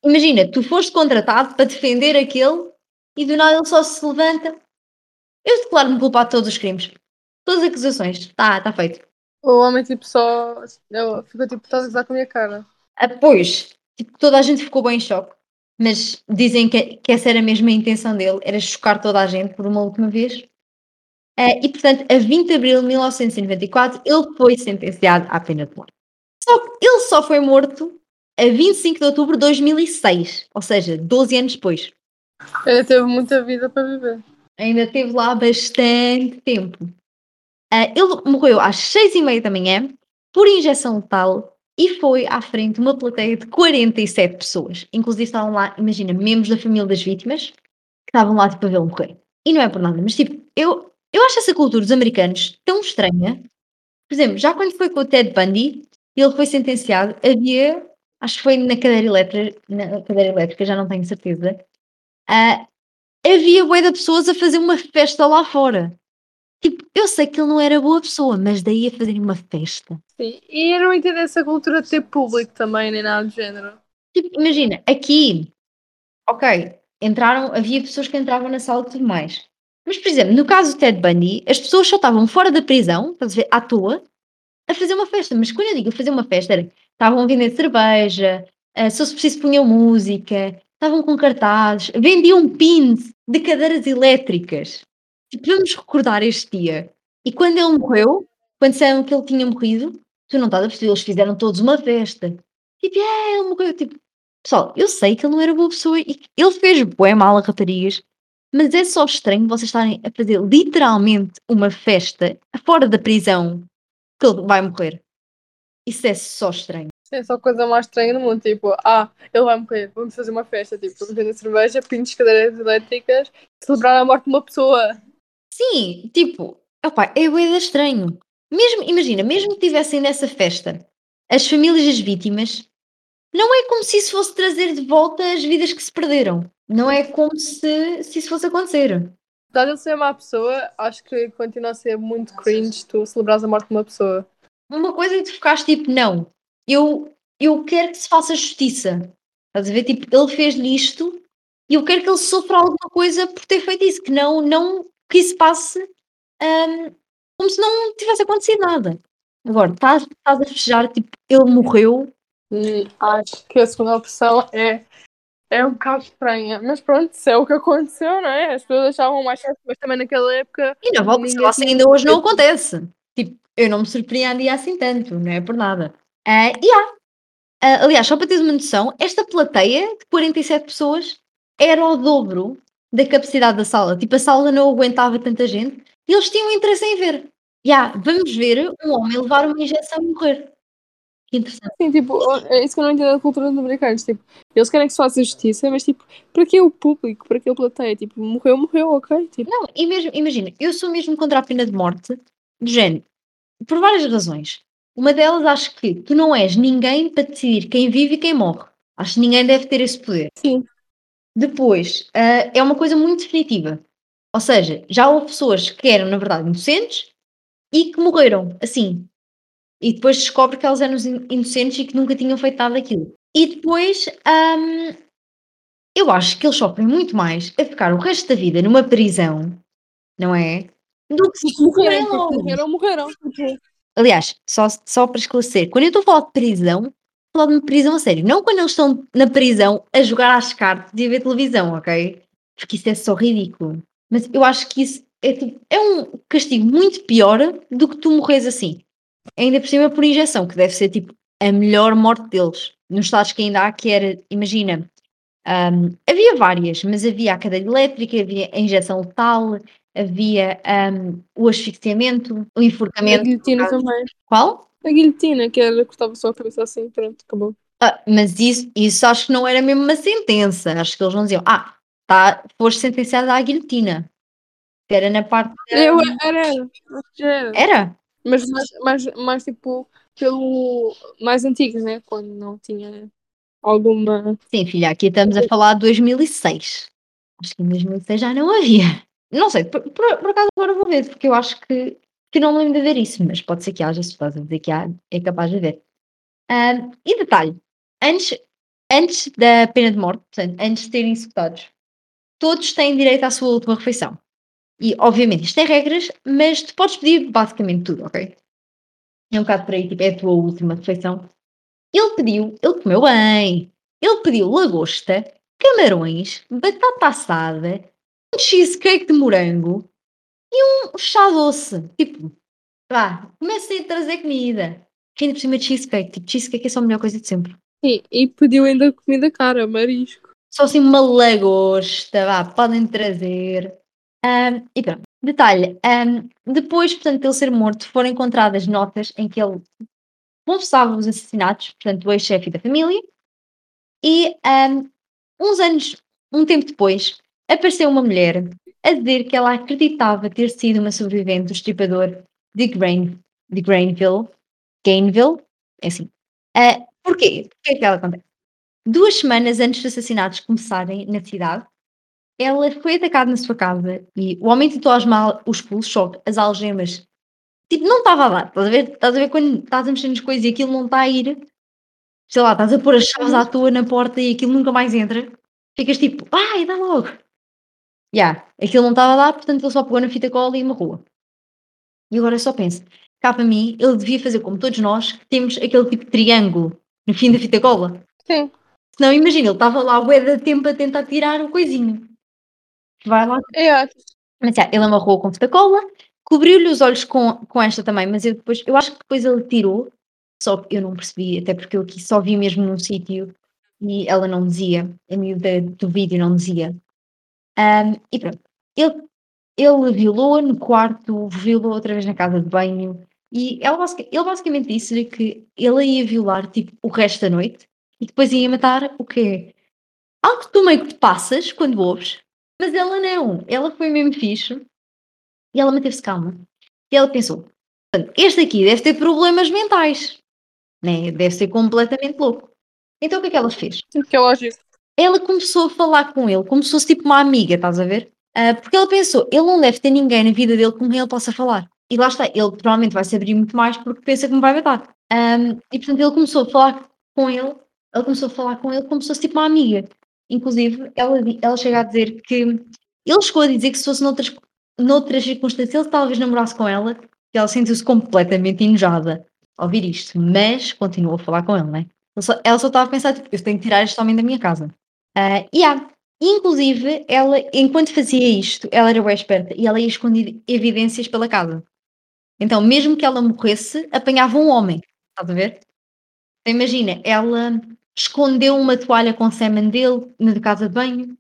imagina, tu foste contratado para defender aquele e do nada ele só se levanta. Eu declaro-me culpado de todos os crimes. Todas as acusações. Está tá feito. O homem, tipo, só. Eu, ficou tipo, estás a gozar com a minha cara. Ah, pois, tipo, toda a gente ficou bem em choque. Mas dizem que, que essa era mesmo a intenção dele, era chocar toda a gente por uma última vez. Uh, e, portanto, a 20 de abril de 1994, ele foi sentenciado à pena de morte. Só que ele só foi morto a 25 de outubro de 2006, ou seja, 12 anos depois. Ele teve muita vida para viver. Ainda teve lá bastante tempo. Uh, ele morreu às 6 e meia da manhã por injeção letal e foi à frente de uma plateia de 47 pessoas. Inclusive estavam lá, imagina, membros da família das vítimas que estavam lá tipo a vê-lo morrer. E não é por nada, mas tipo, eu, eu acho essa cultura dos americanos tão estranha. Por exemplo, já quando foi com o Ted Bundy, ele foi sentenciado, havia, acho que foi na cadeira elétrica, na cadeira elétrica, já não tenho certeza, uh, havia bué de pessoas a fazer uma festa lá fora. Tipo, eu sei que ele não era boa pessoa, mas daí a fazerem uma festa. Sim, e eu não entendo essa cultura de ter público também, nem nada do género. Tipo, imagina, aqui, ok, entraram, havia pessoas que entravam na sala e tudo mais. Mas, por exemplo, no caso do Ted Bundy, as pessoas só estavam fora da prisão, estás a ver, à toa, a fazer uma festa. Mas quando eu digo fazer uma festa, era, estavam a vender cerveja, uh, se fosse preciso punham música, estavam com cartazes, vendiam pins de cadeiras elétricas. Tipo, vamos recordar este dia. E quando ele morreu, quando disseram que ele tinha morrido, tu não estás a perceber, eles fizeram todos uma festa. Tipo, é, ele morreu. Tipo, pessoal, eu sei que ele não era boa pessoa e ele fez bué mal a raparigas, mas é só estranho vocês estarem a fazer literalmente uma festa fora da prisão que ele vai morrer. Isso é só estranho. É só a coisa mais estranha do mundo. Tipo, ah, ele vai morrer, vamos fazer uma festa. Tipo, vamos vender cerveja, pintos, cadeiras elétricas, celebrar a morte de uma pessoa. Sim, tipo, opa, é bué estranho. Mesmo, imagina, mesmo que tivessem nessa festa as famílias das vítimas, não é como se isso fosse trazer de volta as vidas que se perderam. Não é como se, se isso fosse acontecer. Apesar de ele ser uma pessoa, acho que continua a ser muito cringe tu celebras a morte de uma pessoa. Uma coisa é que tu ficaste tipo, não, eu, eu quero que se faça justiça. Estás a ver? Tipo, ele fez-lhe isto e eu quero que ele sofra alguma coisa por ter feito isso, que não, não que isso passe um, como se não tivesse acontecido nada. Agora, estás, estás a fechar, tipo, ele morreu. Acho que a segunda opção é, é um bocado estranha. Mas pronto, se é o que aconteceu, não é? As pessoas achavam mais certo, mas também naquela época. E na volta, se ainda hoje não acontece. Tipo, eu não me surpreendia assim tanto, não é por nada. Ah, e há. Ah, aliás, só para teres uma noção, esta plateia de 47 pessoas era o dobro da capacidade da sala. Tipo, a sala não aguentava tanta gente e eles tinham interesse em ver. Já, vamos ver um homem levar uma injeção e morrer. Que interessante. Sim, tipo, é isso que eu não entendo da cultura dos americanos. Tipo, eles querem que se faça justiça, mas tipo, para que o público? Para que a plateia? Tipo, morreu, morreu, ok? Tipo, Não, e mesmo, imagina, eu sou mesmo contra a pena de morte, do género, por várias razões. Uma delas, acho que tu não és ninguém para decidir quem vive e quem morre. Acho que ninguém deve ter esse poder. sim. Depois, ah, é uma coisa muito definitiva. Ou seja, já houve pessoas que eram, na verdade, inocentes e que morreram, assim. E depois descobre que elas eram in- inocentes e que nunca tinham feito nada daquilo. E depois, ahm, eu acho que eles sofrem muito mais a ficar o resto da vida numa prisão, não é? Do que se morreram, morreram, morreram. Aliás, só, só para esclarecer, quando eu estou a falar de prisão, estou a falar de prisão a sério. Não quando eles estão na prisão a jogar às cartas e a ver televisão, ok? Porque isso é só ridículo. Mas eu acho que isso é, tipo- é um castigo muito pior do que tu morres assim. Ainda por cima por injeção, que deve ser tipo a melhor morte deles. Nos estados que ainda há, que era, imagina, hum, havia várias, mas havia a cadeia elétrica, havia a injeção letal, havia hum, o asfixiamento, o a enforcamento. guilhotina também. Qual? A guilhotina, que era cortava só a cabeça assim, pronto, acabou. Ah, mas isso, isso acho que não era mesmo uma sentença. Acho que eles não diziam, ah, tá, foste sentenciada à guilhotina. Era na parte. Eu, era, era. Era? Mas mais, mais, mais tipo, pelo mais antigo, né? Quando não tinha alguma. Sim, filha, aqui estamos a falar de 2006. Acho que em 2006 já não havia. Não sei, por, por, por acaso agora vou ver, porque eu acho que, que não lembro de ver isso, mas pode ser que haja, se estás a dizer que há, é capaz de haver. Ah, e detalhe, antes, antes da pena de morte, portanto, antes de serem executados, todos têm direito à sua última refeição. E, obviamente, isto tem regras, mas tu podes pedir basicamente tudo, ok? É um bocado por aí, tipo, é a tua última refeição. Ele pediu, ele comeu bem. Ele pediu lagosta, camarões, batata assada, um cheesecake de morango e um chá doce. Tipo, vá, comecem a trazer comida. Que ainda por cima de cheesecake. Tipo, cheesecake é só a melhor coisa de sempre. Sim, e pediu ainda comida cara, marisco. Só assim uma lagosta, vá, podem trazer. Ahm, e pronto. Detalhe, ahm, depois, portanto, de ele ser morto, foram encontradas notas em que ele confessava os assassinatos, portanto, do ex-chefe da família, e ahm, uns anos, um tempo depois, apareceu uma mulher a dizer que ela acreditava ter sido uma sobrevivente do estripador de, Grain, de Grainville, Gainville, é assim. Ah, porquê? Porquê é que ela acontece? Duas semanas antes dos assassinatos começarem na cidade, ela foi atacada na sua casa e o homem tentou algemar os pulsos, só que as algemas tipo, não estava dar. Estás a ver? Estás a ver quando estás a mexer nas coisas e aquilo não está a ir? Sei lá, estás a pôr as chaves à toa na porta e aquilo nunca mais entra. Ficas tipo, ai, dá logo. Já, aquilo não estava dar, portanto ele só pegou na fita cola e amarrou. E agora eu só penso, cá para mim, ele devia fazer como todos nós, que temos aquele tipo de triângulo no fim da fita cola. Sim. Senão, imagina, ele estava lá o de tempo a tentar tirar o coisinho. Vai lá. É, Mas já, ele amarrou com fita cola, cobriu-lhe os olhos com, com esta também, mas eu depois, eu acho que depois ele tirou, só que eu não percebi, até porque eu aqui só vi mesmo num sítio e ela não dizia, a miúda do vídeo não dizia. Ahm, e pronto, ele, ele violou no quarto, violou outra vez na casa de banho, e ela, ele basicamente disse-lhe que ele ia violar tipo o resto da noite e depois ia matar o quê? Algo que tu meio que te passas quando ouves, mas ela não, ela foi mesmo fixe e ela manteve-se calma. E ela pensou: "Portanto, este aqui deve ter problemas mentais, né? deve ser completamente louco. Então o que é que ela fez? que é lógico. Ela começou a falar com ele como se fosse tipo uma amiga, estás a ver? Ah, porque ela pensou: ele não deve ter ninguém na vida dele com quem ele possa falar. E lá está, ele provavelmente vai se abrir muito mais porque pensa que me vai matar. Ahm, e portanto ele começou a falar com ele, ela começou a falar com ele como se fosse tipo uma amiga. Inclusive, ela, ela chega a dizer que ele chegou a dizer que se fosse noutras, noutras circunstâncias, ele talvez namorasse com ela, que ela sentiu-se completamente enojada ao ouvir isto, mas continuou a falar com ele, né? Ela só, ela só estava a pensar, tipo, eu tenho que tirar este homem da minha casa. Ah, e há. Inclusive, ela, enquanto fazia isto, ela era bem esperta e ela ia esconder evidências pela casa. Então, mesmo que ela morresse, apanhava um homem. Estás a ver? Então, imagina, ela escondeu uma toalha com sêmen dele na casa de banho.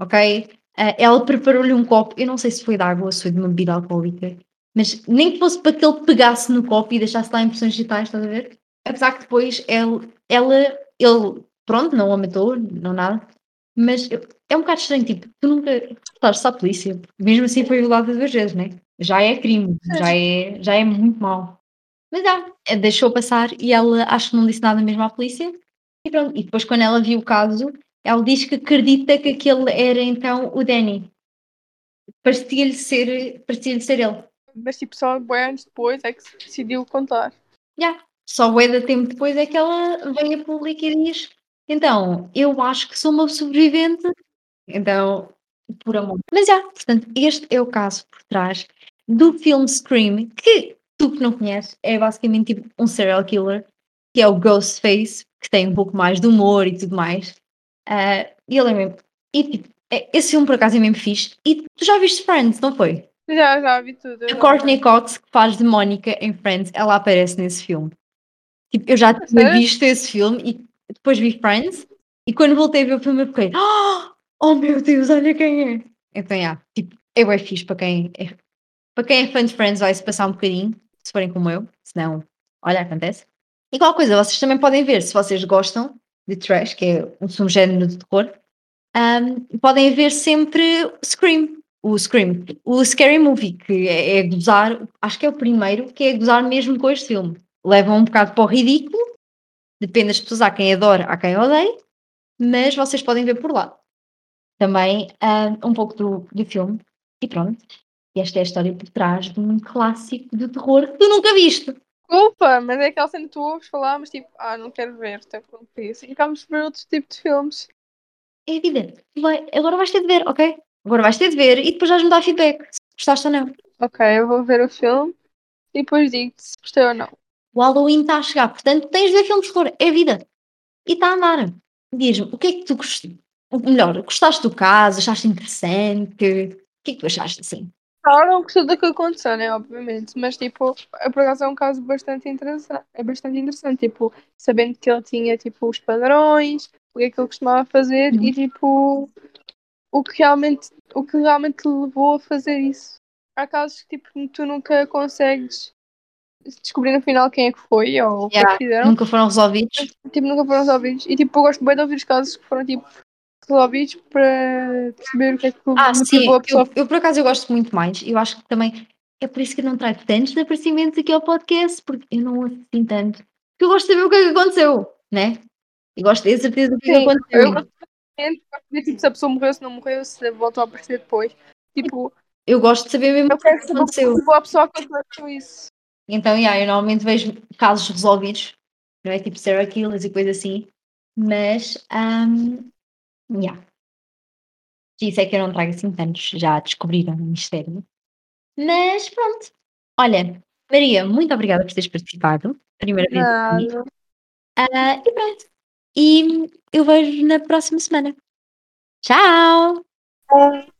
Ok? Ah, ela preparou-lhe um copo. Eu não sei se foi de água ou se foi de uma bebida alcoólica. Mas nem que fosse para que ele pegasse no copo e deixasse lá impressões digitais, estás a ver? Apesar que depois ela, ela ele, pronto, não a matou, não nada. Mas eu- é um bocado estranho, tipo, tu nunca estás à polícia. Mesmo assim foi violada duas vezes, né? Já é crime, já é, já é muito mau. Mas já, eh, deixou passar e ela acho que não disse nada mesmo à polícia. E pronto, e depois quando ela viu o caso, ela diz que acredita que aquele era então o Danny. Parecia-lhe ser, parecia ser ele. Mas tipo, só bem anos depois é que se decidiu contar. Já. Só bué de tempo depois é que ela veio a público e diz: Então, eu acho que sou uma sobrevivente. Então, por amor. Mas já, portanto, este é o caso por trás do filme Scream, que tu que não conheces, é basicamente tipo um serial killer, que é o Ghostface, que tem um pouco mais de humor e tudo mais. Ah, e ele é mesmo. E tipo, é- esse filme por acaso é mesmo fixe. E tu já viste Friends, não foi? Já, já vi tudo. A Courtney Cox, que faz de Mónica em Friends, ela aparece nesse filme. Tipo, eu já tinha visto esse filme e depois vi Friends e quando voltei a ver o filme eu fiquei "Ah! Oh meu Deus, olha quem é! Então, yeah, tipo, é bem fixe para quem é, para quem é fã de Friends vai-se passar um bocadinho, se forem como eu, senão, olha, acontece. Qual coisa, vocês também podem ver, se vocês gostam de trash, que é um subgénero de terror, ahm, podem ver sempre Scream, o Scream, o Scary Movie, que é, é gozar, acho que é o primeiro, que é gozar mesmo com este filme. Levam um bocado para o ridículo, depende das pessoas, há quem adora, há quem odeie, mas vocês podem ver por lá. Também ah, um pouco do, do filme, e pronto. E esta é a história por trás de um clássico de terror que tu nunca viste. Desculpa, mas é aquela cena que tu ouves falar, mas tipo, ah, não quero ver, até por isso. E acabamos de ver outros tipos de filmes. É evidente. Vai- agora vais ter de ver, ok? Agora vais ter de ver e depois vais-me dar feedback, se gostaste ou não. Ok, eu vou ver o filme e depois digo se gostei ou não. O Halloween está a chegar, portanto tens de ver filmes de terror, é vida. E está a andar. Diz-me, o que é que tu gostaste? Melhor, gostaste do caso? Achaste interessante? O que é que tu achaste assim? Claro, não gostou do que aconteceu, né? Obviamente. Mas, tipo, é, por acaso é um caso bastante interessante. É bastante interessante, tipo, sabendo que ele tinha, tipo, os padrões, o que é que ele costumava fazer Uhum. e, tipo, o que realmente, o que realmente levou a fazer isso. Há casos que, tipo, tu nunca consegues descobrir no final quem é que foi ou o que é Yeah. que fizeram. Nunca foram resolvidos? Tipo, nunca foram resolvidos. E, tipo, eu gosto bem de ouvir os casos que foram, tipo, resolvidos para perceber o que é que Ah, sim, a pessoa eu, eu por acaso eu gosto muito mais. Eu acho que também é por isso que eu não trago tantos aparecimentos aqui ao podcast, porque eu não ouço assim tanto. Porque eu gosto de saber o que é que aconteceu, né? Eu gosto de ter certeza do que é que Sim, aconteceu. eu gosto de saber tipo, se a pessoa morreu, se não morreu, se voltou a aparecer depois. Tipo, Eu gosto de saber mesmo eu o que é quero que saber que aconteceu. levou a pessoa a acontecer isso. Então, yeah, eu normalmente vejo casos resolvidos, não é? Tipo serial killers e coisa assim. Mas, um, yeah. Isso é que eu não trago assim tantos, já descobriram o mistério. Mas pronto. Olha, Maria, muito obrigada por teres participado. Primeira vez. Ah, e pronto. E eu vejo na próxima semana. Tchau!